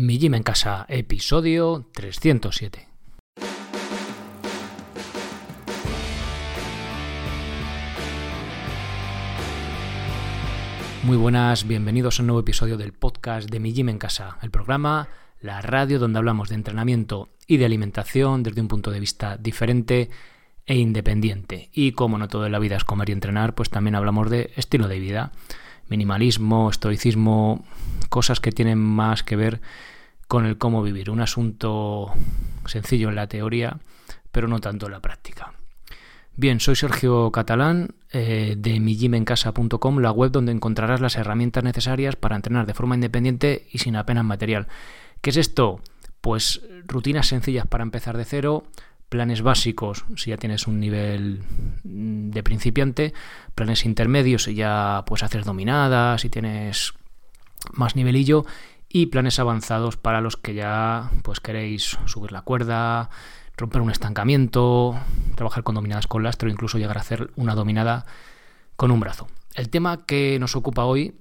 Mi Gym en Casa, episodio 307. Muy buenas, bienvenidos a un nuevo episodio del podcast de Mi Gym en Casa, el programa, la radio donde hablamos de entrenamiento y de alimentación desde un punto de vista diferente e independiente. Y como no todo en la vida es comer y entrenar, pues también hablamos de estilo de vida, minimalismo, estoicismo, cosas que tienen más que ver con el cómo vivir. Un asunto sencillo en la teoría, pero no tanto en la práctica. Bien, soy Sergio Catalán eh, de mijimencasa.com, la web donde encontrarás las herramientas necesarias para entrenar de forma independiente y sin apenas material. ¿Qué es esto? Pues rutinas sencillas para empezar de cero, planes básicos si ya tienes un nivel de principiante, planes intermedios si ya pues hacer dominadas, si tienes más nivelillo y planes avanzados para los que ya pues queréis subir la cuerda, romper un estancamiento, trabajar con dominadas con lastro, incluso llegar a hacer una dominada con un brazo. El tema que nos ocupa hoy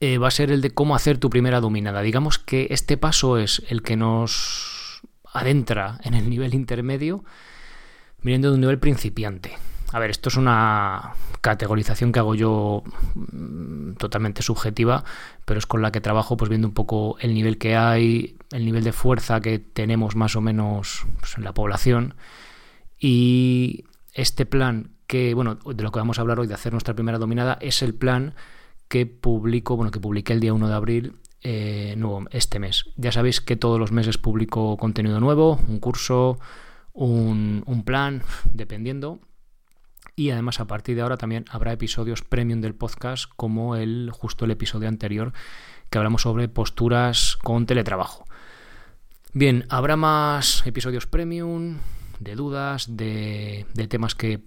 eh, va a ser el de cómo hacer tu primera dominada. Digamos que este paso es el que nos adentra en el nivel intermedio, viniendo de un nivel principiante. A ver, esto es una categorización que hago yo mm, totalmente subjetiva, pero es con la que trabajo, pues viendo un poco el nivel que hay, el nivel de fuerza que tenemos más o menos pues, en la población. Y este plan que, bueno, de lo que vamos a hablar hoy, de hacer nuestra primera dominada, es el plan que publico, bueno, que publiqué el día 1 de abril eh, nuevo, este mes. Ya sabéis que todos los meses publico contenido nuevo, un curso, un, un plan, dependiendo y además a partir de ahora también habrá episodios premium del podcast como el justo el episodio anterior que hablamos sobre posturas con teletrabajo. Bien, habrá más episodios premium de dudas, de, temas que,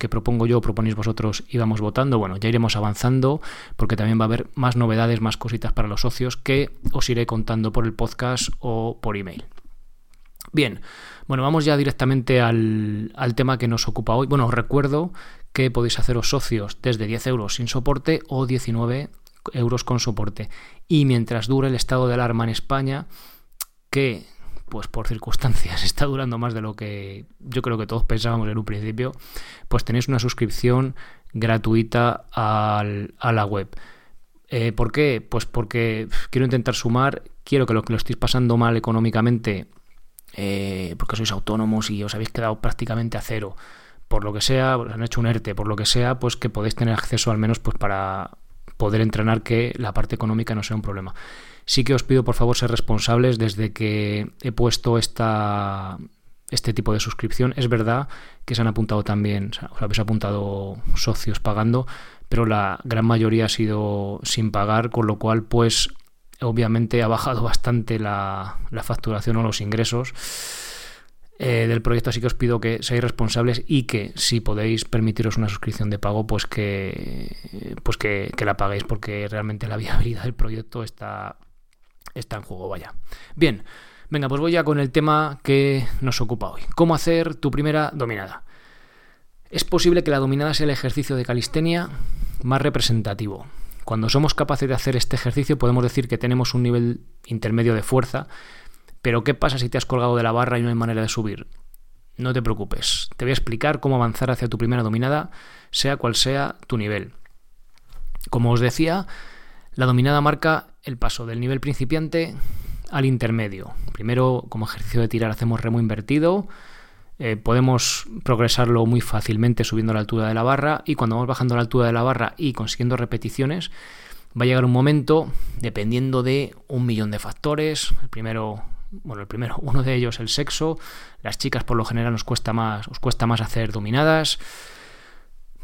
que propongo yo, proponéis vosotros y vamos votando. Bueno, ya iremos avanzando porque también va a haber más novedades, más cositas para los socios que os iré contando por el podcast o por email. Bien, bueno, vamos ya directamente al, tema que nos ocupa hoy. Bueno, os recuerdo que podéis haceros socios desde 10 euros sin soporte o 19 euros con soporte. Y mientras dure el estado de alarma en España, que pues por circunstancias está durando más de lo que yo creo que todos pensábamos en un principio, pues tenéis una suscripción gratuita a la web. Eh, ¿Por qué? Pues porque quiero intentar sumar, quiero que lo que lo estéis pasando mal económicamente eh, porque sois autónomos y os habéis quedado prácticamente a cero, por lo que sea, os han hecho un ERTE, por lo que sea, pues que podéis tener acceso al menos pues para poder entrenar que la parte económica no sea un problema. Sí que os pido por favor ser responsables desde que he puesto esta, este tipo de suscripción. Es verdad que se han apuntado también, os habéis apuntado socios pagando, pero la gran mayoría ha sido sin pagar, con lo cual pues obviamente ha bajado bastante la, facturación o los ingresos eh, del proyecto, así que os pido que seáis responsables y que si podéis permitiros una suscripción de pago, pues que, pues que, la paguéis, porque realmente la viabilidad del proyecto está, está en juego, vaya. Bien, venga, pues voy ya con el tema que nos ocupa hoy. ¿Cómo hacer tu primera dominada? Es posible que la dominada sea el ejercicio de calistenia más representativo. Cuando somos capaces de hacer este ejercicio podemos decir que tenemos un nivel intermedio de fuerza, pero ¿qué pasa si te has colgado de la barra y no hay manera de subir? No te preocupes, te voy a explicar cómo avanzar hacia tu primera dominada, sea cual sea tu nivel. Como os decía, la dominada marca el paso del nivel principiante al intermedio. Primero, como ejercicio de tirar, hacemos remo invertido, eh, podemos progresarlo muy fácilmente subiendo la altura de la barra y cuando vamos bajando la altura de la barra y consiguiendo repeticiones, va a llegar un momento, dependiendo de un millón de factores, el primero, bueno, el primero, uno de ellos el sexo, las chicas por lo general nos cuesta más, os cuesta más hacer dominadas,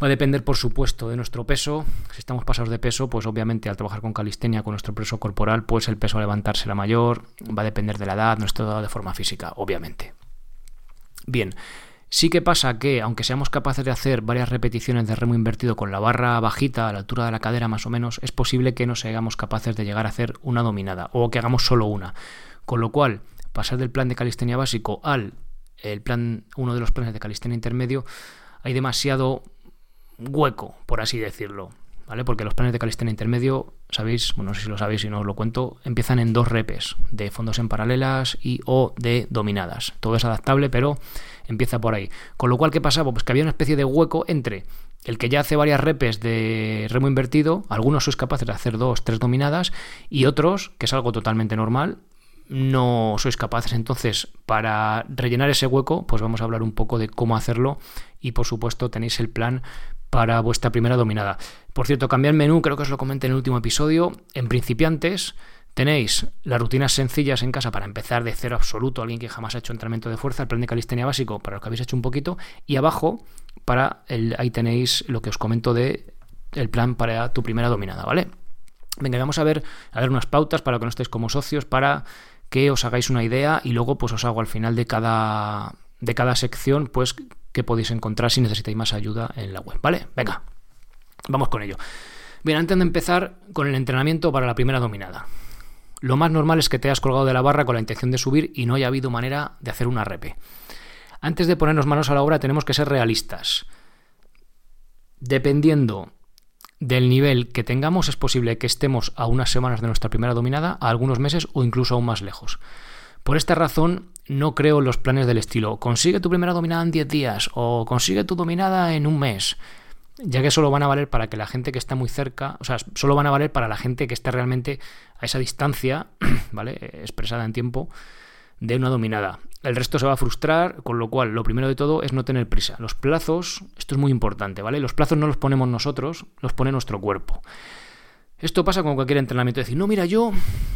Va a depender, por supuesto, de nuestro peso. Si estamos pasados de peso, pues obviamente al trabajar con calistenia, con nuestro peso corporal, pues el peso a levantarse será mayor. Va a depender de la edad, nuestro estado de forma física, obviamente. Bien, sí que pasa que, aunque seamos capaces de hacer varias repeticiones de remo invertido con la barra bajita a la altura de la cadera más o menos, es posible que no seamos capaces de llegar a hacer una dominada o que hagamos solo una. Con lo cual, pasar del plan de calistenia básico al el plan, uno de los planes de calistenia intermedio, hay demasiado hueco, por así decirlo. ¿vale? Porque los planes de calistenia intermedio, sabéis, bueno, no sé si lo sabéis y no os lo cuento, empiezan en dos repes, de fondos en paralelas y o de dominadas. Todo es adaptable, pero empieza por ahí. Con lo cual, ¿qué pasaba? Pues que había una especie de hueco entre el que ya hace varias repes de remo invertido, algunos sois capaces de hacer dos, tres dominadas, y otros, que es algo totalmente normal, no sois capaces. Entonces, para rellenar ese hueco, pues vamos a hablar un poco de cómo hacerlo y por supuesto tenéis el plan para vuestra primera dominada. Por cierto, cambiar el menú, creo que os lo comenté en el último episodio. En principiantes tenéis las rutinas sencillas en casa para empezar de cero absoluto, alguien que jamás ha hecho entrenamiento de fuerza, el plan de calistenia básico para lo que habéis hecho un poquito, y abajo para el, ahí tenéis lo que os comento de el plan para tu primera dominada, ¿vale? Venga, vamos a ver, a ver unas pautas para que no estéis como socios, para que os hagáis una idea y luego pues os hago al final de cada, de cada sección pues que podéis encontrar si necesitáis más ayuda en la web, ¿vale? Venga, vamos con ello. Bien, antes de empezar con el entrenamiento para la primera dominada. Lo más normal es que te hayas colgado de la barra con la intención de subir y no haya habido manera de hacer una repe. Antes de ponernos manos a la obra tenemos que ser realistas. Dependiendo del nivel que tengamos, es posible que estemos a unas semanas de nuestra primera dominada, a algunos meses o incluso aún más lejos. Por esta razón, no creo los planes del estilo consigue tu primera dominada en 10 días o consigue tu dominada en un mes, ya que solo van a valer para que la gente que está muy cerca, o sea, solo van a valer para la gente que esté realmente a esa distancia, ¿vale? Expresada en tiempo de una dominada. El resto se va a frustrar, con lo cual lo primero de todo es no tener prisa. Los plazos, esto es muy importante, ¿vale? Los plazos no los ponemos nosotros, los pone nuestro cuerpo. Esto pasa con cualquier entrenamiento. Decir, no, mira, yo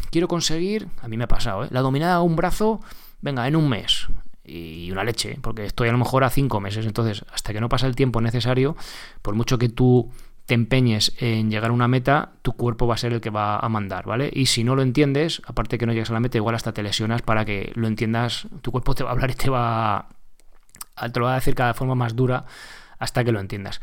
quiero conseguir, a mí me ha pasado, ¿eh? la dominada a un brazo, venga, en un mes. Y una leche, porque estoy a lo mejor a cinco meses. Entonces, hasta que no pasa el tiempo necesario, por mucho que tú te empeñes en llegar a una meta, tu cuerpo va a ser el que va a mandar, ¿vale? Y si no lo entiendes, aparte que no llegas a la meta, igual hasta te lesionas para que lo entiendas, tu cuerpo te va a hablar y te va a, te lo va a decir cada forma más dura hasta que lo entiendas.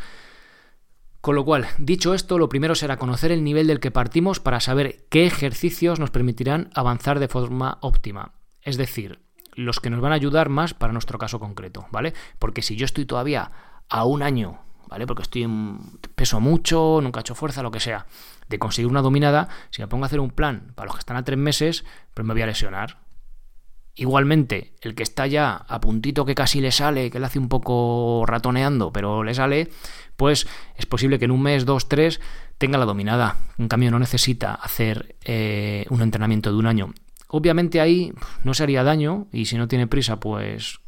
Con lo cual, dicho esto, lo primero será conocer el nivel del que partimos para saber qué ejercicios nos permitirán avanzar de forma óptima. Es decir, los que nos van a ayudar más para nuestro caso concreto, ¿vale? Porque si yo estoy todavía a un año, ¿vale? Porque estoy en peso mucho, nunca he hecho fuerza, lo que sea, de conseguir una dominada, si me pongo a hacer un plan para los que están a tres meses, pues me voy a lesionar. Igualmente, el que está ya a puntito que casi le sale, que le hace un poco ratoneando, pero le sale, pues es posible que en un mes, dos, tres, tenga la dominada. En cambio, no necesita hacer eh, un entrenamiento de un año. Obviamente ahí no se haría daño y si no tiene prisa, pues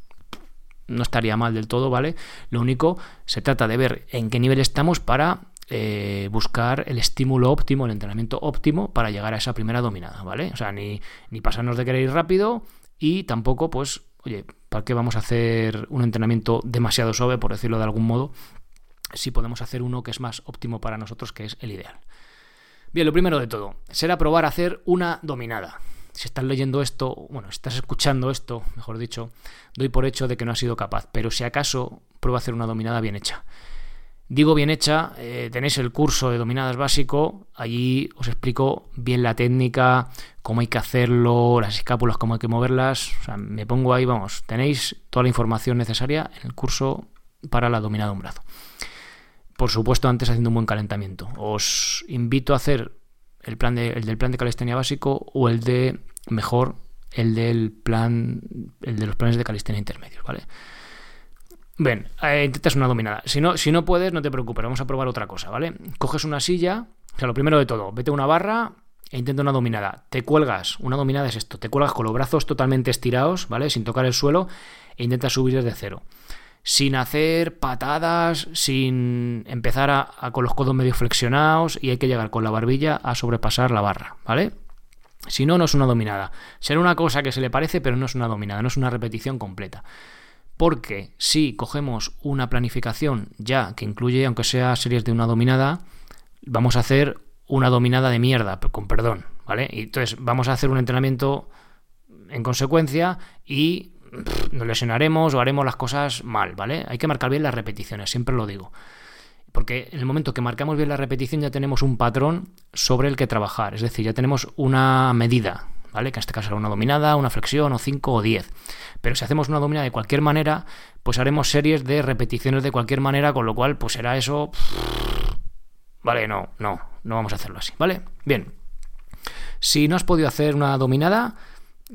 no estaría mal del todo, ¿vale? Lo único, se trata de ver en qué nivel estamos para eh, buscar el estímulo óptimo, el entrenamiento óptimo para llegar a esa primera dominada, ¿vale? O sea, ni, ni pasarnos de querer ir rápido y tampoco, pues, oye, ¿para qué vamos a hacer un entrenamiento demasiado suave, por decirlo de algún modo, si podemos hacer uno que es más óptimo para nosotros, que es el ideal? Bien, lo primero de todo, será probar a hacer una dominada. Si estás leyendo esto, bueno, si estás escuchando esto, mejor dicho, doy por hecho de que no has sido capaz, pero si acaso, prueba a hacer una dominada bien hecha. Digo bien hecha, eh, tenéis el curso de dominadas básico, allí os explico bien la técnica, cómo hay que hacerlo, las escápulas, cómo hay que moverlas. O sea, me pongo ahí, vamos, tenéis toda la información necesaria en el curso para la dominada de un brazo. Por supuesto, antes haciendo un buen calentamiento. Os invito a hacer el, plan de, el del plan de calistenia básico o el de, mejor, el del plan, el de los planes de calistenia intermedios, ¿vale? Bien, eh, intentas una dominada. Si no, si no puedes, no te preocupes, vamos a probar otra cosa, ¿vale? Coges una silla, o sea, lo primero de todo, vete a una barra e intenta una dominada. Te cuelgas, una dominada es esto, te cuelgas con los brazos totalmente estirados, ¿vale? Sin tocar el suelo e intentas subir desde cero. Sin hacer patadas, sin empezar a, con los codos medio flexionados y hay que llegar con la barbilla a sobrepasar la barra, ¿vale? Si no, no es una dominada. Será una cosa que se le parece, pero no es una dominada, no es una repetición completa. Porque si cogemos una planificación ya que incluye, aunque sea series de una dominada, vamos a hacer una dominada de mierda, con perdón, ¿vale? Y entonces vamos a hacer un entrenamiento en consecuencia y nos lesionaremos o haremos las cosas mal, ¿vale? Hay que marcar bien las repeticiones, siempre lo digo. Porque en el momento que marcamos bien la repetición ya tenemos un patrón sobre el que trabajar, es decir, ya tenemos una medida, ¿vale? Que en este caso será una dominada, una flexión o 5 o 10. Pero si hacemos una dominada de cualquier manera, pues haremos series de repeticiones de cualquier manera, con lo cual pues será eso ¿vale? No, no, no vamos a hacerlo así, ¿vale? Bien. Si no has podido hacer una dominada,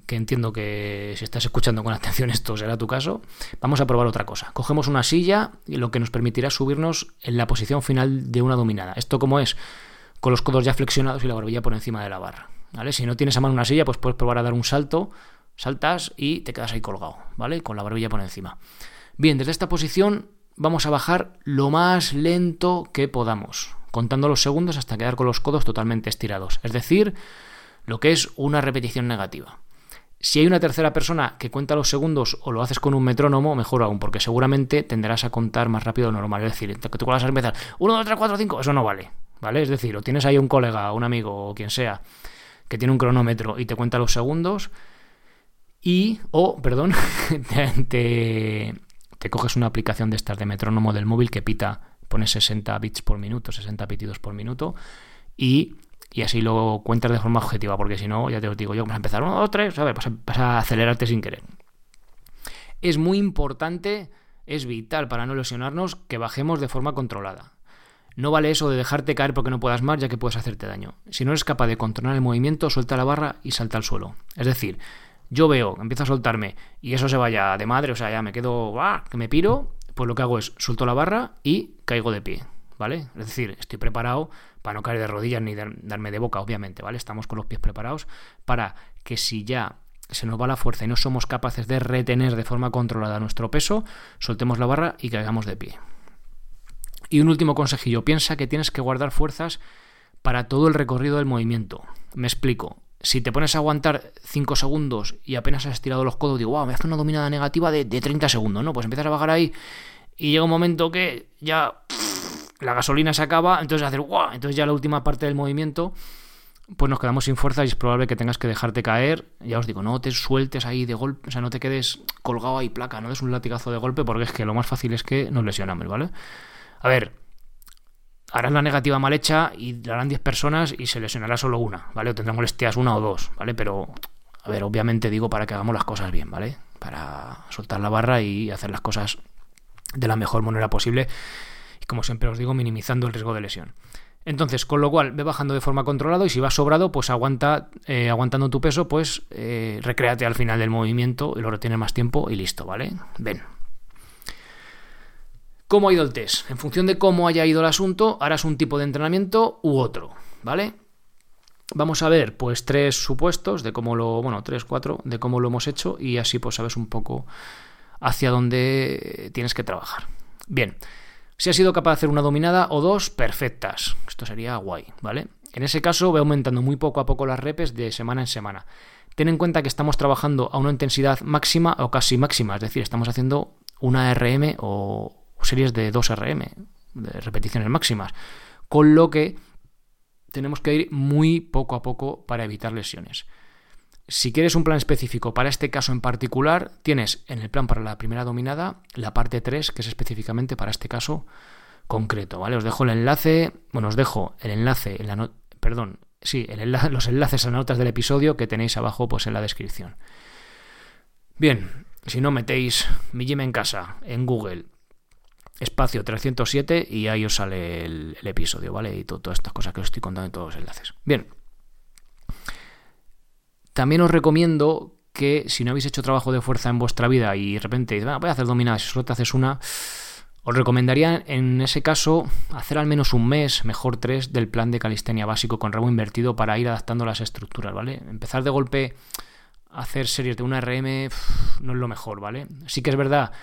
que entiendo que si estás escuchando con atención esto será tu caso, vamos a probar otra cosa. Cogemos una silla y lo que nos permitirá subirnos en la posición final de una dominada. ¿Esto cómo es? Con los codos ya flexionados y la barbilla por encima de la barra. ¿Vale? Si no tienes a mano una silla, pues puedes probar a dar un salto, saltas y te quedas ahí colgado, ¿vale? Con la barbilla por encima. Bien, desde esta posición vamos a bajar lo más lento que podamos, contando los segundos hasta quedar con los codos totalmente estirados. Es decir, lo que es una repetición negativa. Si hay una tercera persona que cuenta los segundos o lo haces con un metrónomo, mejor aún, porque seguramente tenderás a contar más rápido de lo normal. Es decir, que tú vas a empezar 1, 2, 3, 4, 5, eso no vale. ¿Vale? Es decir, o tienes ahí un colega, un amigo o quien sea que tiene un cronómetro y te cuenta los segundos y, o, perdón, te, te coges una aplicación de estas de metrónomo del móvil que pita, pone 60 bits por minuto, 60 pitidos por minuto y y así lo cuentas de forma objetiva, porque si no, ya te lo digo yo, vamos a empezar uno, dos, tres. Vas a, vas a acelerarte sin querer. Es muy importante, es vital para no lesionarnos que bajemos de forma controlada. No vale eso de dejarte caer porque no puedas más, ya que puedes hacerte daño. Si no eres capaz de controlar el movimiento, suelta la barra y salta al suelo. Es decir, yo veo, empiezo a soltarme y eso se vaya de madre, o sea, ya me quedo, que me piro, pues lo que hago es suelto la barra y caigo de pie, ¿vale? Es decir, estoy preparado para no caer de rodillas ni darme de boca, obviamente, ¿vale? Estamos con los pies preparados para que si ya se nos va la fuerza y no somos capaces de retener de forma controlada nuestro peso, soltemos la barra y caigamos de pie. Y un último consejillo, piensa que tienes que guardar fuerzas para todo el recorrido del movimiento. Me explico. Si te pones a aguantar 5 segundos y apenas has estirado los codos, digo, wow, me hace una dominada negativa de, de 30 segundos, ¿no? Pues empiezas a bajar ahí y llega un momento que ya la gasolina se acaba, entonces hacer ¡guau! Entonces ya la última parte del movimiento, pues nos quedamos sin fuerza y es probable que tengas que dejarte caer. Ya os digo, no te sueltes ahí de golpe, o sea, no te quedes colgado ahí placa, no des un latigazo de golpe, porque es que lo más fácil es que nos lesionamos, ¿vale? A ver, harás la negativa mal hecha y la harán 10 personas y se lesionará solo una, ¿vale? O tendrá molestias una o dos, ¿vale? Pero, a ver, obviamente digo para que hagamos las cosas bien, ¿vale? Para soltar la barra y hacer las cosas de la mejor manera posible como siempre os digo, minimizando el riesgo de lesión. Entonces, con lo cual, ve bajando de forma controlada y si vas sobrado, pues aguanta, eh, aguantando tu peso, pues eh, recréate al final del movimiento y lo retienes más tiempo y listo, ¿vale? Ven. ¿Cómo ha ido el test? En función de cómo haya ido el asunto, harás un tipo de entrenamiento u otro, ¿vale? Vamos a ver, pues, tres supuestos de cómo lo, bueno, tres, cuatro, de cómo lo hemos hecho y así pues sabes un poco hacia dónde tienes que trabajar. Bien. Si has sido capaz de hacer una dominada o dos perfectas. Esto sería guay, ¿vale? En ese caso voy aumentando muy poco a poco las repes de semana en semana. Ten en cuenta que estamos trabajando a una intensidad máxima o casi máxima, es decir, estamos haciendo una RM o series de 2 RM, de repeticiones máximas, con lo que tenemos que ir muy poco a poco para evitar lesiones. Si quieres un plan específico para este caso en particular, tienes en el plan para la primera dominada la parte 3, que es específicamente para este caso concreto, ¿vale? Os dejo el enlace, bueno, os dejo el enlace en la perdón, sí, los enlaces a notas del episodio que tenéis abajo pues en la descripción. Bien, si no metéis mi gym en casa en Google espacio 307 y ahí os sale el, episodio, ¿vale? Y todas estas cosas que os estoy contando en todos los enlaces. Bien. También os recomiendo que si no habéis hecho trabajo de fuerza en vuestra vida y de repente dices, voy a hacer dominadas y solo te haces una, os recomendaría en ese caso hacer al menos un mes, mejor tres, del plan de calistenia básico con remo invertido para ir adaptando las estructuras, ¿vale? Empezar de golpe a hacer series de una RM no es lo mejor, ¿vale? Sí que es verdad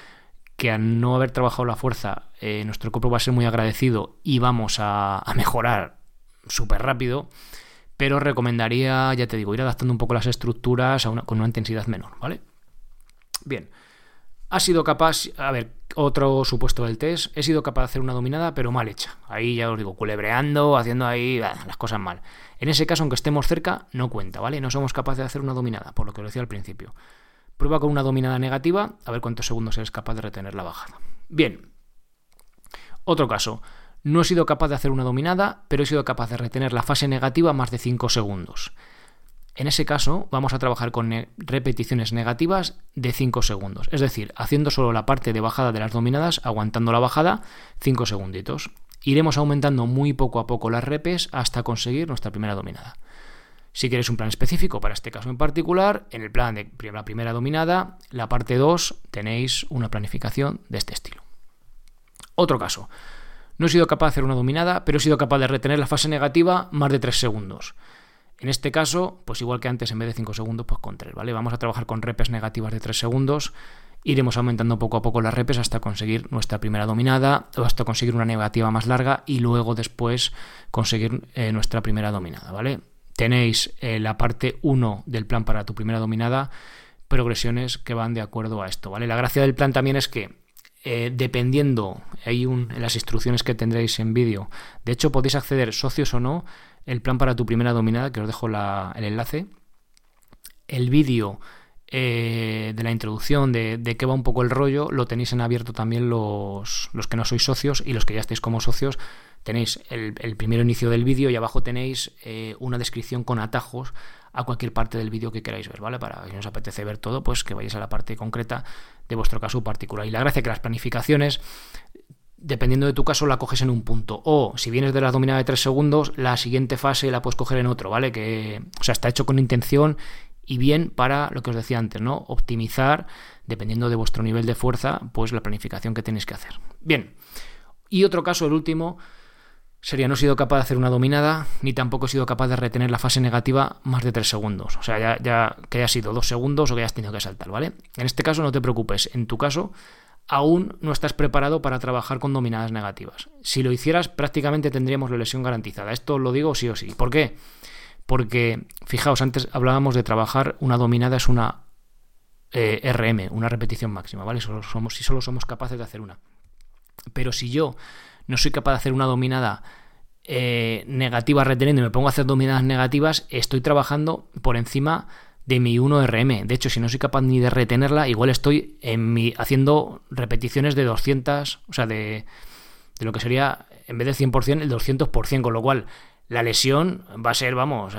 que al no haber trabajado la fuerza, eh, nuestro cuerpo va a ser muy agradecido y vamos a, a mejorar súper rápido pero recomendaría, ya te digo, ir adaptando un poco las estructuras con una intensidad menor, ¿vale? Bien. Ha sido capaz, a ver, otro supuesto del test, he sido capaz de hacer una dominada, pero mal hecha. Ahí ya os digo, culebreando, haciendo ahí las cosas mal. En ese caso, aunque estemos cerca, no cuenta, ¿vale? No somos capaces de hacer una dominada, por lo que os decía al principio. Prueba con una dominada negativa, a ver cuántos segundos eres capaz de retener la bajada. Bien. Otro caso. No he sido capaz de hacer una dominada, pero he sido capaz de retener la fase negativa más de 5 segundos. En ese caso, vamos a trabajar con repeticiones negativas de 5 segundos, es decir, haciendo solo la parte de bajada de las dominadas, aguantando la bajada 5 segunditos. Iremos aumentando muy poco a poco las repes hasta conseguir nuestra primera dominada. Si quieres un plan específico para este caso en particular, en el plan de la primera dominada, la parte 2 tenéis una planificación de este estilo. Otro caso. No he sido capaz de hacer una dominada, pero he sido capaz de retener la fase negativa más de 3 segundos. En este caso, pues igual que antes, en vez de 5 segundos, pues con 3, ¿vale? Vamos a trabajar con repes negativas de 3 segundos. Iremos aumentando poco a poco las repes hasta conseguir nuestra primera dominada o hasta conseguir una negativa más larga y luego después conseguir eh, nuestra primera dominada, ¿vale? Tenéis eh, la parte 1 del plan para tu primera dominada, progresiones que van de acuerdo a esto, ¿vale? La gracia del plan también es que eh, dependiendo, hay un, las instrucciones que tendréis en vídeo, de hecho podéis acceder socios o no, el plan para tu primera dominada, que os dejo el enlace, el vídeo eh, de la introducción, de, de, qué va un poco el rollo, lo tenéis en abierto también los, los que no sois socios y los que ya estáis como socios. Tenéis el, el primer inicio del vídeo y abajo tenéis eh, una descripción con atajos a cualquier parte del vídeo que queráis ver, ¿vale? Para si os apetece ver todo, pues que vayáis a la parte concreta de vuestro caso particular. Y la gracia es que las planificaciones, dependiendo de tu caso, la coges en un punto. O si vienes de la dominada de 3 segundos, la siguiente fase la puedes coger en otro, ¿vale? Que, o sea, está hecho con intención y bien para lo que os decía antes, ¿no? Optimizar, dependiendo de vuestro nivel de fuerza, pues la planificación que tenéis que hacer. Bien. Y otro caso, el último, sería no he sido capaz de hacer una dominada, ni tampoco he sido capaz de retener la fase negativa más de 3 segundos. O sea, ya, que haya sido 2 segundos o que hayas tenido que saltar, ¿vale? En este caso no te preocupes, en tu caso aún no estás preparado para trabajar con dominadas negativas. Si lo hicieras, prácticamente tendríamos la lesión garantizada. Esto lo digo sí o sí. ¿Por qué? Porque, fijaos, antes hablábamos de trabajar una dominada es una eh, RM, una repetición máxima, ¿vale? Si solo somos capaces de hacer una. Pero si yo no soy capaz de hacer una dominada eh, negativa reteniendo y me pongo a hacer dominadas negativas, estoy trabajando por encima de mi 1RM. De hecho, si no soy capaz ni de retenerla, igual estoy en mi, haciendo repeticiones de 200, o sea, de, de lo que sería, en vez del 100%, el 200%, con lo cual la lesión va a ser, vamos,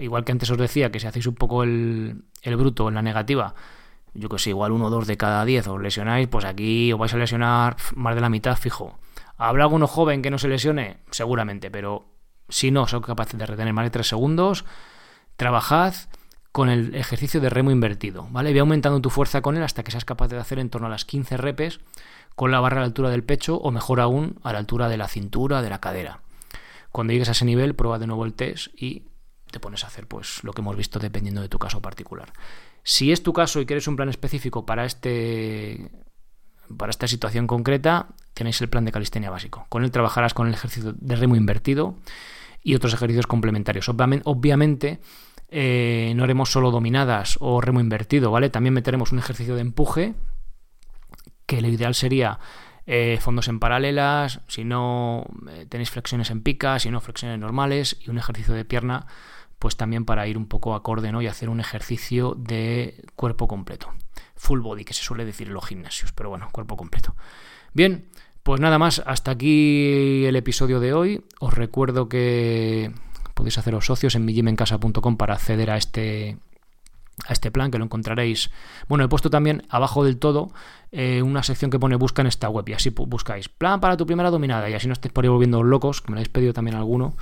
igual que antes os decía, que si hacéis un poco el, el bruto en la negativa, yo que sé, igual uno o dos de cada 10 os lesionáis, pues aquí os vais a lesionar más de la mitad fijo. ¿Habrá alguno joven que no se lesione? Seguramente, pero si no sois capaces de retener más de 3 segundos, trabajad con el ejercicio de remo invertido, ¿vale? Ve aumentando tu fuerza con él hasta que seas capaz de hacer en torno a las 15 repes con la barra a la altura del pecho o mejor aún a la altura de la cintura, de la cadera. Cuando llegues a ese nivel, prueba de nuevo el test y te pones a hacer pues lo que hemos visto dependiendo de tu caso particular. Si es tu caso y quieres un plan específico para este para esta situación concreta, tenéis el plan de calistenia básico. Con él trabajarás con el ejercicio de remo invertido y otros ejercicios complementarios. Obviamente, eh, no haremos solo dominadas o remo invertido, ¿vale? También meteremos un ejercicio de empuje, que lo ideal sería eh, fondos en paralelas, si no eh, tenéis flexiones en pica, si no flexiones normales y un ejercicio de pierna, pues también para ir un poco acorde ¿no? y hacer un ejercicio de cuerpo completo full body, que se suele decir en los gimnasios, pero bueno, cuerpo completo. Bien, pues nada más, hasta aquí el episodio de hoy. Os recuerdo que podéis haceros socios en mijimencasa.com para acceder a este a este plan que lo encontraréis. Bueno, he puesto también abajo del todo eh, una sección que pone busca en esta web y así buscáis plan para tu primera dominada y así no estéis por ahí volviendo locos, que me lo habéis pedido también alguno,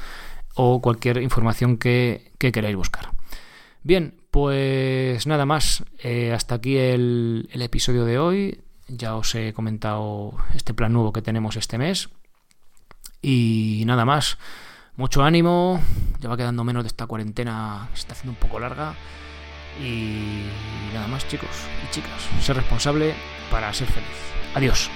o cualquier información que, que queráis buscar. Bien, pues nada más, eh, hasta aquí el, episodio de hoy. Ya os he comentado este plan nuevo que tenemos este mes. Y nada más, mucho ánimo, ya va quedando menos de esta cuarentena, se está haciendo un poco larga. Y nada más chicos y chicas, ser responsable para ser feliz. Adiós.